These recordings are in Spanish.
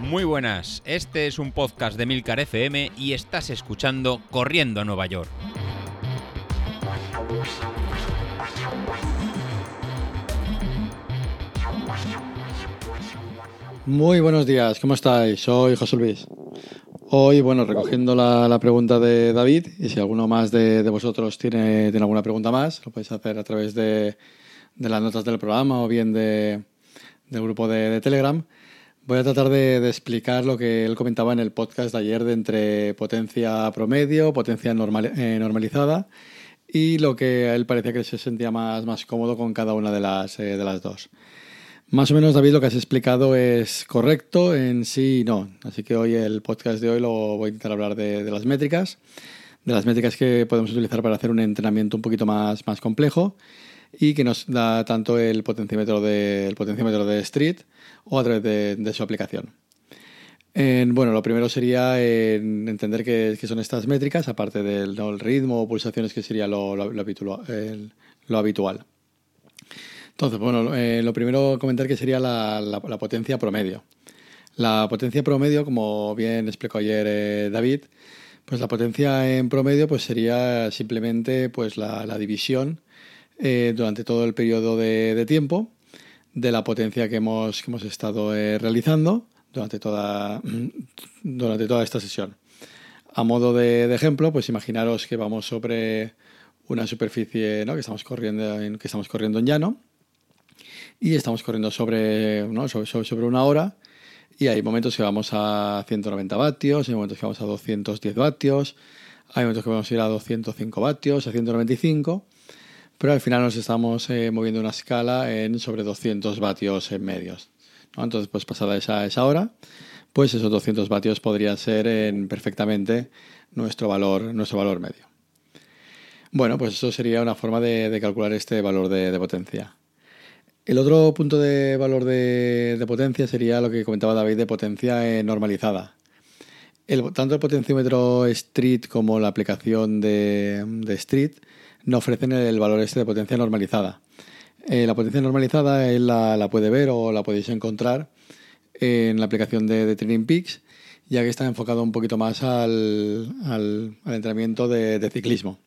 Muy buenas, este es un podcast de Milcar FM y estás escuchando Corriendo a Nueva York. Muy buenos días, ¿cómo estáis? Soy José Luis. Hoy, bueno, recogiendo la, pregunta de David, y si alguno más de, vosotros tiene, alguna pregunta más, lo podéis hacer a través de, las notas del programa o bien del grupo de, Telegram. Voy a tratar de, explicar lo que él comentaba en el podcast de ayer de entre potencia promedio, potencia eh, normalizada y lo que a él parecía que se sentía más, más cómodo con cada una de las, eh, de las dos. Más o menos, David, lo que has explicado es correcto en sí y no. Así que hoy el podcast de hoy lo voy a intentar hablar de, las métricas, de las métricas que podemos utilizar para hacer un entrenamiento un poquito más, más complejo y que nos da tanto el potenciómetro de, potenciómetro de Street o a través de, su aplicación. bueno, lo primero sería entender qué, son estas métricas, aparte del ritmo o pulsaciones, que sería lo, habitual, lo. Entonces, bueno, eh, lo primero comentar que sería la, potencia promedio. La potencia promedio, como bien explicó ayer eh, David, pues la potencia en promedio pues sería simplemente pues la, división eh, durante todo el periodo de, tiempo de la potencia que hemos, hemos estado realizando durante toda, durante toda esta sesión. A modo de, ejemplo, pues imaginaros que vamos sobre una superficie ¿no? que, estamos corriendo en, que estamos corriendo en llano y estamos corriendo sobre, sobre, una hora y hay momentos que vamos a 190 vatios, hay momentos que vamos a 210 vatios, hay momentos que vamos a ir a 205 vatios, a 195, pero al final nos estamos eh, moviendo una escala en sobre 200 vatios en medios. Entonces, pues pasada esa, esa hora, pues esos 200 vatios podrían ser en perfectamente nuestro valor, nuestro valor medio. Bueno, pues eso sería una forma de, calcular este valor de potencia. El otro punto de valor de, potencia sería lo que comentaba David de potencia eh, normalizada. tanto el potenciómetro Street como la aplicación de, Street no ofrecen el valor este de potencia normalizada. Eh, la potencia normalizada él la, puede ver o la podéis encontrar en la aplicación de, Training Peaks, ya que está enfocado un poquito más al, entrenamiento de, ciclismo.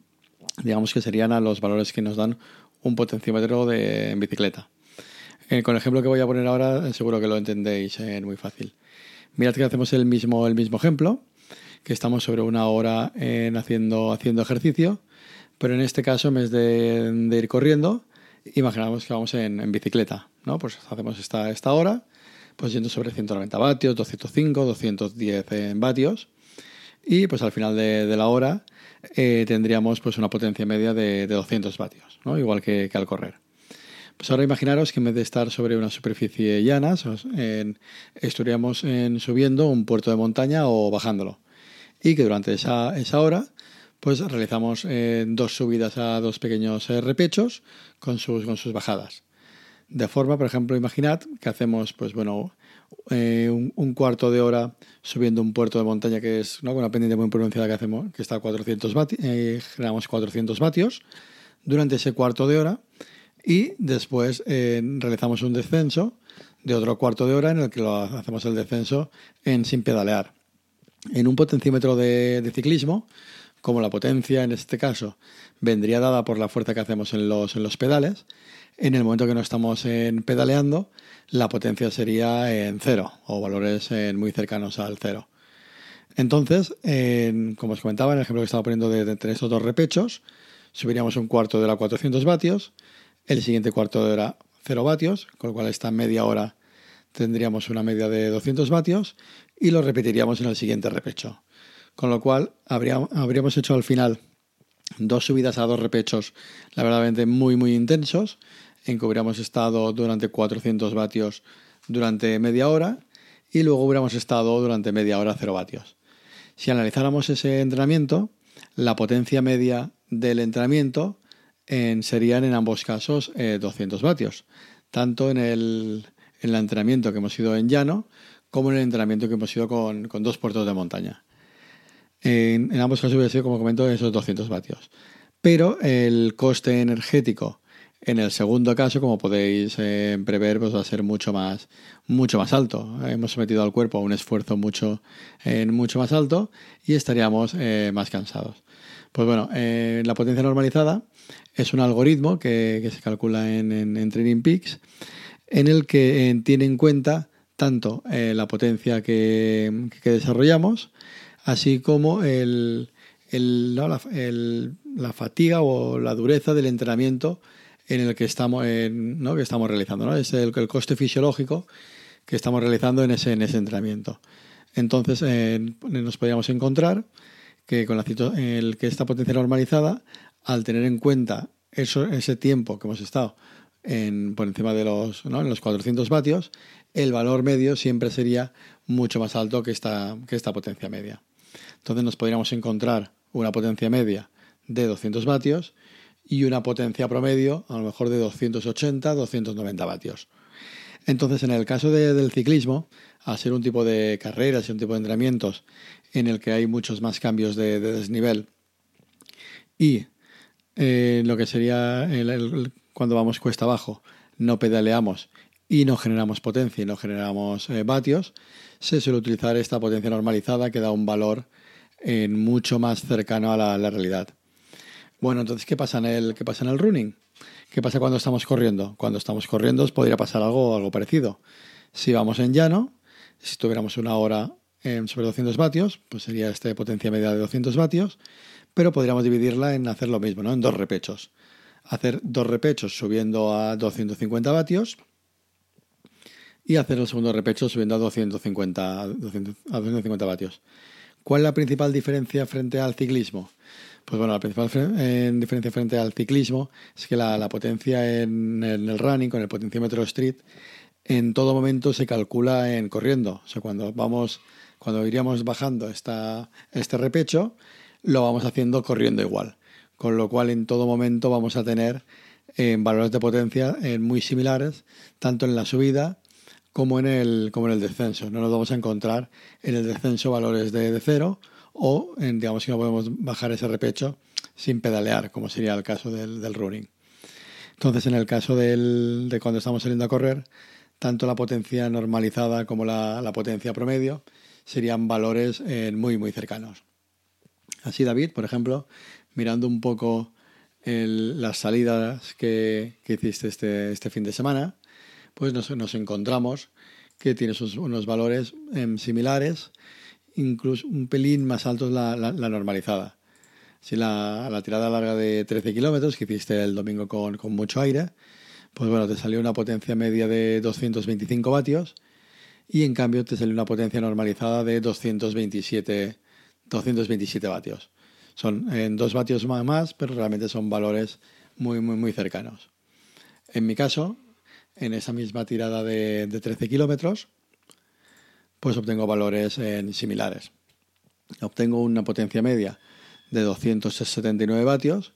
Digamos que serían a los valores que nos dan un potenciómetro de, en bicicleta. Eh, con el ejemplo que voy a poner ahora, seguro que lo entendéis eh, muy fácil. Mirad que hacemos el mismo, el mismo ejemplo, que estamos sobre una hora haciendo, haciendo ejercicio, pero en este caso, en vez de, ir corriendo, imaginamos que vamos en, bicicleta, ¿no? Pues hacemos esta, esta hora, pues yendo sobre 190 vatios, 205, 210 vatios, y pues al final de, la hora eh, tendríamos pues una potencia media de, 200 vatios, ¿no? igual que al correr. Pues ahora imaginaros que en vez de estar sobre una superficie llana, estaríamos subiendo un puerto de montaña o bajándolo. Y que durante esa, hora pues realizamos eh, dos subidas a dos pequeños eh, repechos con sus, con sus bajadas. De forma, por ejemplo, imaginad que hacemos pues bueno, eh, un, cuarto de hora subiendo un puerto de montaña que es una pendiente muy pronunciada que hacemos, que está a 400 vatios, generamos 400 vatios. Durante ese cuarto de hora y después realizamos un descenso de otro cuarto de hora en el que lo hacemos el descenso en sin pedalear. En un potenciómetro de, ciclismo, como la potencia en este caso vendría dada por la fuerza que hacemos en los, en los pedales, en el momento que no estamos en pedaleando, la potencia sería en cero o valores muy cercanos al cero. Entonces, como os comentaba en el ejemplo que estaba poniendo de, de estos dos repechos, subiríamos un cuarto de hora a 400 vatios el siguiente cuarto de hora 0 vatios, con lo cual esta media hora tendríamos una media de 200 vatios y lo repetiríamos en el siguiente repecho. Con lo cual habríamos hecho al final dos subidas a dos repechos, la verdad muy muy intensos, en que hubiéramos estado durante 400 vatios durante media hora y luego hubiéramos estado durante media hora 0 vatios. Si analizáramos ese entrenamiento, la potencia media del entrenamiento serían en ambos casos 200 eh, vatios, tanto en el, entrenamiento que hemos ido en llano como en el entrenamiento que hemos ido con, dos puertos de montaña. En, ambos casos hubiera sido, como comento, esos 200 vatios. Pero el coste energético En el segundo caso, como podéis eh, prever, pues va a ser mucho más, mucho más alto. Hemos sometido al cuerpo a un esfuerzo mucho, eh, mucho más alto y estaríamos eh, más cansados. Pues bueno, la potencia normalizada es un algoritmo que, se calcula en, en, Training Peaks en el que tiene en cuenta tanto la potencia que, desarrollamos, así como el, la, fatiga o la dureza del entrenamiento en el que estamos, ¿no? que estamos realizando. ¿no? Es el, coste fisiológico que estamos realizando en ese, en ese entrenamiento. Entonces, nos podríamos encontrar que con la, el, que esta potencia normalizada, al tener en cuenta ese tiempo que hemos estado en, por encima de los, ¿no? en los 400 vatios, el valor medio siempre sería mucho más alto que esta, que esta potencia media. Entonces nos podríamos encontrar una potencia media de 200 vatios y una potencia promedio a lo mejor de 280, 290 vatios. Entonces, en el caso del ciclismo, al ser un tipo de carreras y un tipo de entrenamientos en el que hay muchos más cambios de, desnivel y eh, lo que sería cuando vamos cuesta abajo, no pedaleamos y no generamos potencia y no generamos eh, vatios, se suele utilizar esta potencia normalizada que da un valor mucho más cercano a la realidad. Bueno, entonces, ¿qué pasa en el, qué pasa en el running? ¿Qué pasa cuando estamos corriendo? Cuando estamos corriendo podría pasar algo, algo parecido. Si vamos en llano, si tuviéramos una hora en sobre 200 vatios, pues sería esta potencia media de 200 vatios, pero podríamos dividirla en hacer lo mismo, ¿no? En dos repechos. Hacer dos repechos subiendo a 250 vatios y hacer el segundo repecho subiendo a 250, a 250 vatios. ¿Cuál es la principal diferencia frente al ciclismo? Pues bueno, la principal diferencia frente al ciclismo es que la, potencia en, el running, con el potenciómetro street, en todo momento se calcula en corriendo. O sea, cuando vamos, cuando iríamos bajando esta, este repecho, lo vamos haciendo corriendo igual. Con lo cual en todo momento vamos a tener eh, valores de potencia eh, muy similares, tanto en la subida como en el, como en el descenso. No nos vamos a encontrar en el descenso valores de, de cero o digamos que no podemos bajar ese repecho sin pedalear, como sería el caso del, running. Entonces, en el caso de cuando estamos saliendo a correr, tanto la potencia normalizada como la, potencia promedio serían valores eh, muy, muy cercanos. Así, David, por ejemplo, mirando un poco las salidas que, hiciste este, este, fin de semana, pues nos, encontramos que tienes unos valores em, similares incluso un pelín más alto la, la, normalizada. Si la, la, tirada larga de 13 kilómetros que hiciste el domingo con, con, mucho aire, pues bueno, te salió una potencia media de 225 vatios y en cambio te salió una potencia normalizada de 227, 227 vatios. Son en dos vatios más, pero realmente son valores muy, muy, muy cercanos. En mi caso, en esa misma tirada de, de 13 kilómetros, pues obtengo valores similares. Obtengo una potencia media de 279 vatios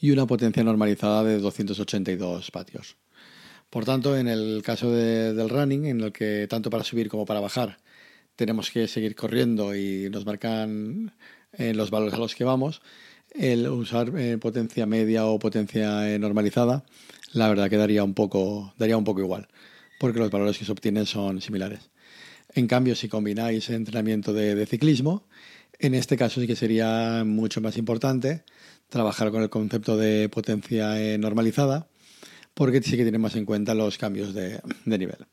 y una potencia normalizada de 282 vatios. Por tanto, en el caso del running, en el que tanto para subir como para bajar tenemos que seguir corriendo y nos marcan eh, los valores a los que vamos, el usar eh, potencia media o potencia eh, normalizada, la verdad que daría un poco, daría un poco igual, porque los valores que se obtienen son similares. En cambio, si combináis entrenamiento de, ciclismo, en este caso sí que sería mucho más importante trabajar con el concepto de potencia eh, normalizada, porque sí que tiene más en cuenta los cambios de, nivel.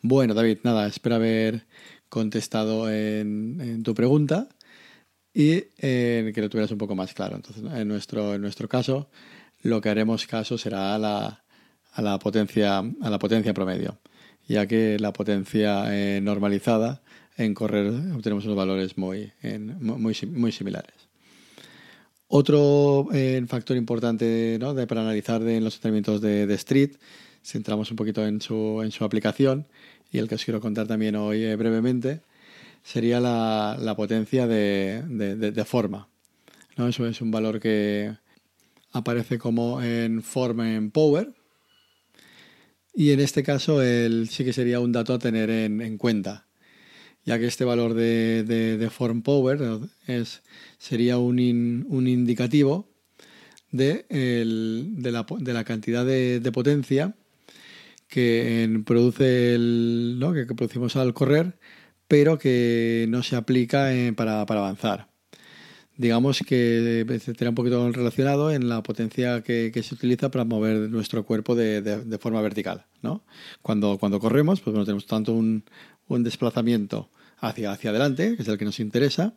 Bueno, David, nada, espero haber contestado en, tu pregunta y eh, que lo tuvieras un poco más claro. Entonces, en nuestro, en nuestro caso, lo que haremos caso será a la, a la, potencia, a la potencia promedio ya que la potencia eh, normalizada en correr obtenemos unos valores muy, muy, muy similares. Otro eh, factor importante ¿no? de, para analizar de, en los entrenamientos de, Street, centramos un poquito en su, en su aplicación y el que os quiero contar también hoy eh, brevemente, sería la, la potencia de, de, forma. ¿no? Eso es un valor que aparece como en form en power, y en este caso el, sí que sería un dato a tener en, cuenta, ya que este valor de, form power es, sería un, un indicativo de, la, cantidad de, potencia que produce el, ¿no? que, producimos al correr, pero que no se aplica para, avanzar. Digamos que estaría un poquito relacionado en la potencia que, se utiliza para mover nuestro cuerpo de, forma vertical. ¿no? Cuando, cuando corremos, pues bueno, tenemos tanto un, un desplazamiento hacia, hacia adelante, que es el que nos interesa,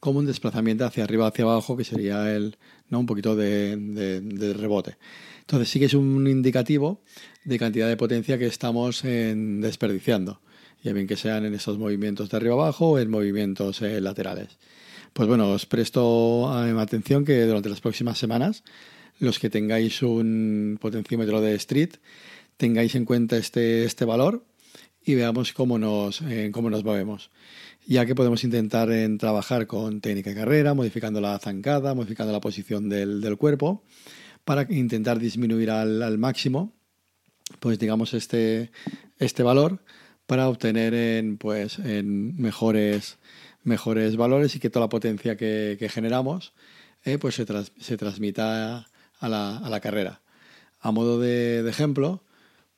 como un desplazamiento hacia arriba, hacia abajo, que sería el, ¿no? un poquito de, rebote. Entonces sí que es un indicativo de cantidad de potencia que estamos desperdiciando, ya bien que sean en esos movimientos de arriba abajo o en movimientos eh, laterales. Pues bueno, os presto eh, atención que durante las próximas semanas, los que tengáis un potenciómetro de street, tengáis en cuenta este, este valor y veamos cómo nos, eh, cómo nos movemos. Ya que podemos intentar en trabajar con técnica de carrera, modificando la zancada, modificando la posición del, cuerpo, para intentar disminuir al, máximo, pues digamos, este, este valor para obtener en, pues, en mejores, mejores valores y que toda la potencia que, generamos eh, pues se, se transmita a la, a la, carrera. A modo de ejemplo,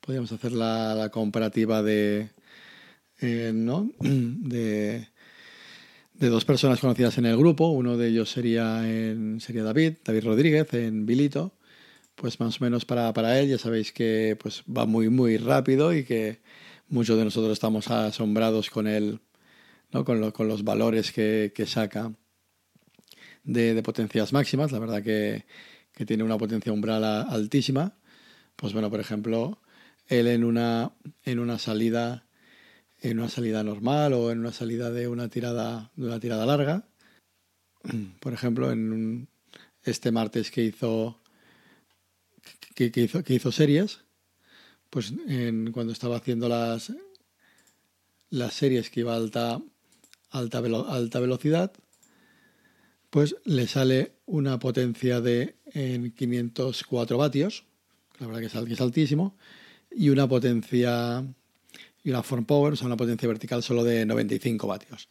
podríamos hacer la, comparativa de, eh, ¿no? de, de, dos personas conocidas en el grupo. Uno de ellos sería, en, sería David, David Rodríguez, en Bilito. Pues más o menos para, para él ya sabéis que pues, va muy, muy rápido y que muchos de nosotros estamos asombrados con él, ¿no? con, los valores que, saca de, potencias máximas. La verdad que, tiene una potencia umbral altísima. Pues bueno, por ejemplo, él en una, en una salida en una salida normal o en una salida de una tirada de una tirada larga por ejemplo en este martes que hizo que, hizo que hizo series pues cuando estaba haciendo las las series que iba alta alta, velocidad pues le sale una potencia de en 504 vatios la verdad que es altísimo y una potencia y una form power, o sea, una potencia vertical solo de 95 vatios.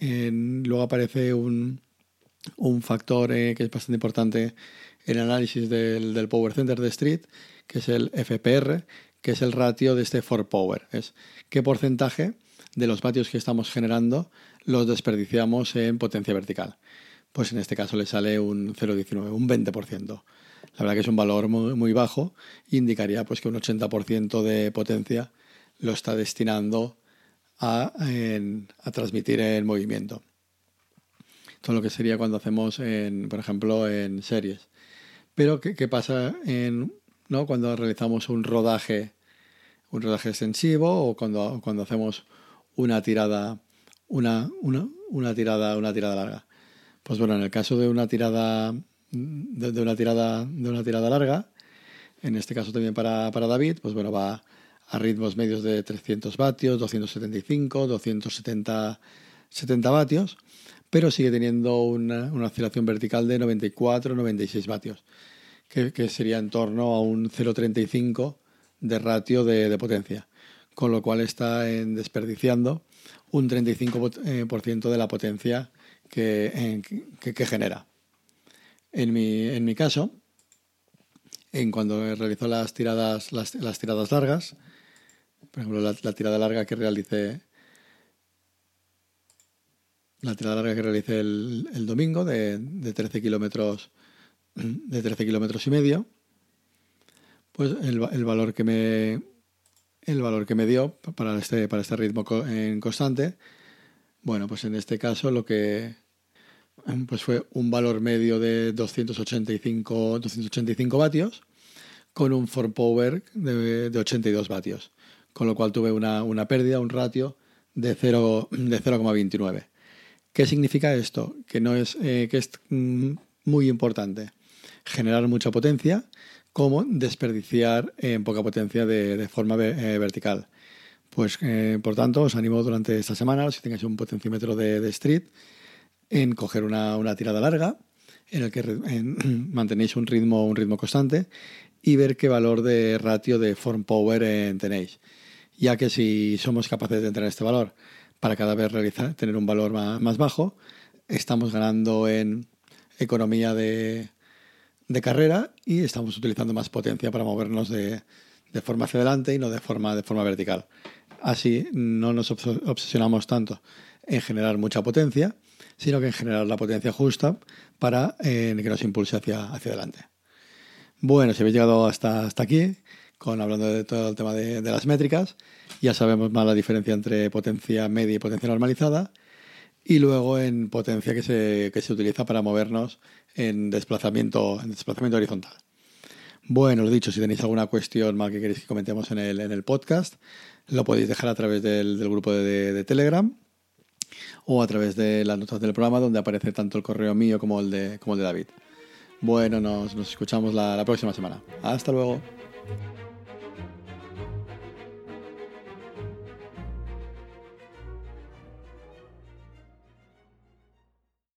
luego aparece un, un factor eh, que es bastante importante en el análisis del, del, Power Center de Street, que es el FPR, que es el ratio de este for power. Es qué porcentaje de los vatios que estamos generando los desperdiciamos en potencia vertical. Pues en este caso le sale un 0,19, un 20%. La verdad que es un valor muy, bajo, indicaría pues que un 80% de potencia lo está destinando a, transmitir el movimiento. Todo lo que sería cuando hacemos, en, por ejemplo, en series. Pero, ¿qué, pasa en, ¿no? cuando realizamos un rodaje, un rodaje extensivo o cuando, cuando hacemos una tirada, una, una, una, tirada, una tirada larga? Pues bueno, en el caso de una tirada de, una tirada, de una tirada larga, en este caso también para, para David, pues bueno, va a ritmos medios de 300 vatios, 275, 270 70 vatios, pero sigue teniendo una, una oscilación vertical de 94, 96 vatios, que, que sería en torno a un 0,35 de ratio de, de, potencia, con lo cual está en desperdiciando un 35% de la potencia que, que, genera. En mi, en mi caso, en cuando realizó las tiradas, las, tiradas largas, por ejemplo, la, tirada larga que realicé la tirada larga que realicé el, domingo de, de 13 kilómetros de 13 kilómetros y medio, pues el, valor que me el valor que me dio para este para este ritmo en constante, bueno, pues en este caso lo que pues fue un valor medio de 285, 285 vatios con un for power de, 82 vatios, con lo cual tuve una, una pérdida, un ratio de 0,29. De ¿Qué significa esto? Que, no es, eh, que es mm, muy importante generar mucha potencia como desperdiciar en poca potencia de, forma eh, vertical. Pues, eh, por tanto, os animo durante esta semana, si tengáis un potenciómetro de, street, en coger una, una tirada larga en el que mantenéis un ritmo, un ritmo constante y ver qué valor de ratio de form power eh, tenéis. Ya que si somos capaces de tener este valor para cada vez realizar, tener un valor más, bajo, estamos ganando en economía de, de carrera y estamos utilizando más potencia para movernos de, de forma hacia adelante y no de forma, de forma vertical. Así no nos obsesionamos tanto en generar mucha potencia, sino que en generar la potencia justa para eh, que nos impulse hacia, hacia adelante. Bueno, si habéis llegado hasta, hasta aquí, con hablando de todo el tema de, de, las métricas, ya sabemos más la diferencia entre potencia media y potencia normalizada, y luego en potencia que se, que se utiliza para movernos en desplazamiento, en desplazamiento horizontal. Bueno, lo dicho, si tenéis alguna cuestión más que queréis que comentemos en el, en el podcast, lo podéis dejar a través del, del grupo de, Telegram o a través de las notas del programa donde aparece tanto el correo mío como el de, como el de David. Bueno, nos, nos escuchamos la próxima semana. Hasta luego.